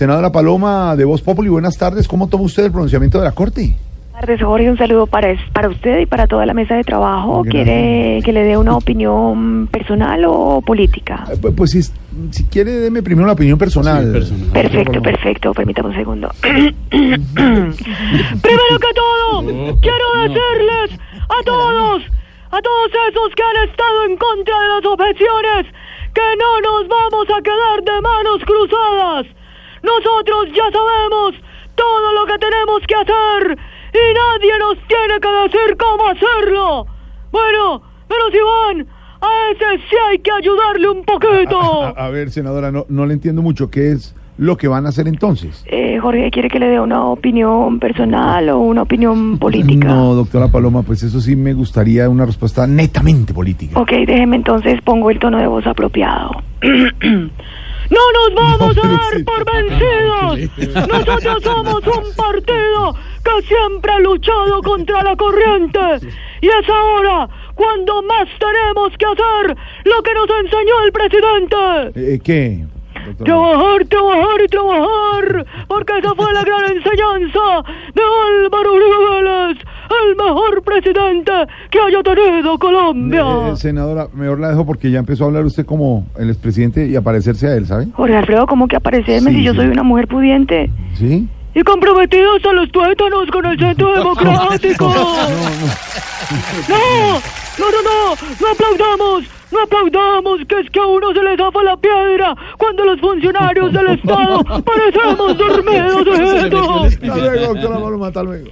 Senadora Paloma de Voz Populi, buenas tardes. ¿Cómo toma usted el pronunciamiento de la Corte? Buenas tardes, Jorge. Un saludo para, para usted y para toda la mesa de trabajo. Gracias. ¿Quiere que le dé una opinión personal o política? Eh, Pues, pues si, si quiere, deme primero la opinión personal. Sí, personal. Perfecto, perfecto. Permítame un segundo. Primero que todo, quiero decirles a todos, a todos esos que han estado en contra de las objeciones, que no nos vamos a quedar de manos cruzadas. Nosotros ya sabemos todo lo que tenemos que hacer y nadie nos tiene que decir cómo hacerlo. Bueno, menos Iván, a ese sí hay que ayudarle un poquito. A, a ver, senadora, no, no le entiendo mucho. ¿Qué es lo que van a hacer entonces? Eh, Jorge, ¿quiere que le dé una opinión personal o una opinión política? No, doctora Paloma, pues eso sí me gustaría una respuesta netamente política. Ok, déjeme entonces, pongo el tono de voz apropiado. No nos vamos No, a dar sí. por vencidos. Nosotros somos un partido que siempre ha luchado contra la corriente. Y es ahora cuando más tenemos que hacer lo que nos enseñó el presidente. Eh, ¿Qué? doctora? Trabajar, trabajar y trabajar, porque esa fue la gran enseñanza de Álvaro Uribe Vélez, el mejor presidente que haya tenido Colombia. Eh, senadora, mejor la dejo porque ya empezó a hablar usted como el expresidente y a parecerse a él, ¿sabe? Jorge Alfredo, ¿cómo que aparecerme Sí, si yo sí. soy una mujer pudiente? ¿Sí? Y comprometido hasta los tuétanos con el centro democrático. No, no, no, no, no aplaudamos, no aplaudamos, que es que a uno se le zafa la piedra cuando los funcionarios del Estado parecemos dormidos de esto. Hasta luego, doctora Paloma, hasta luego.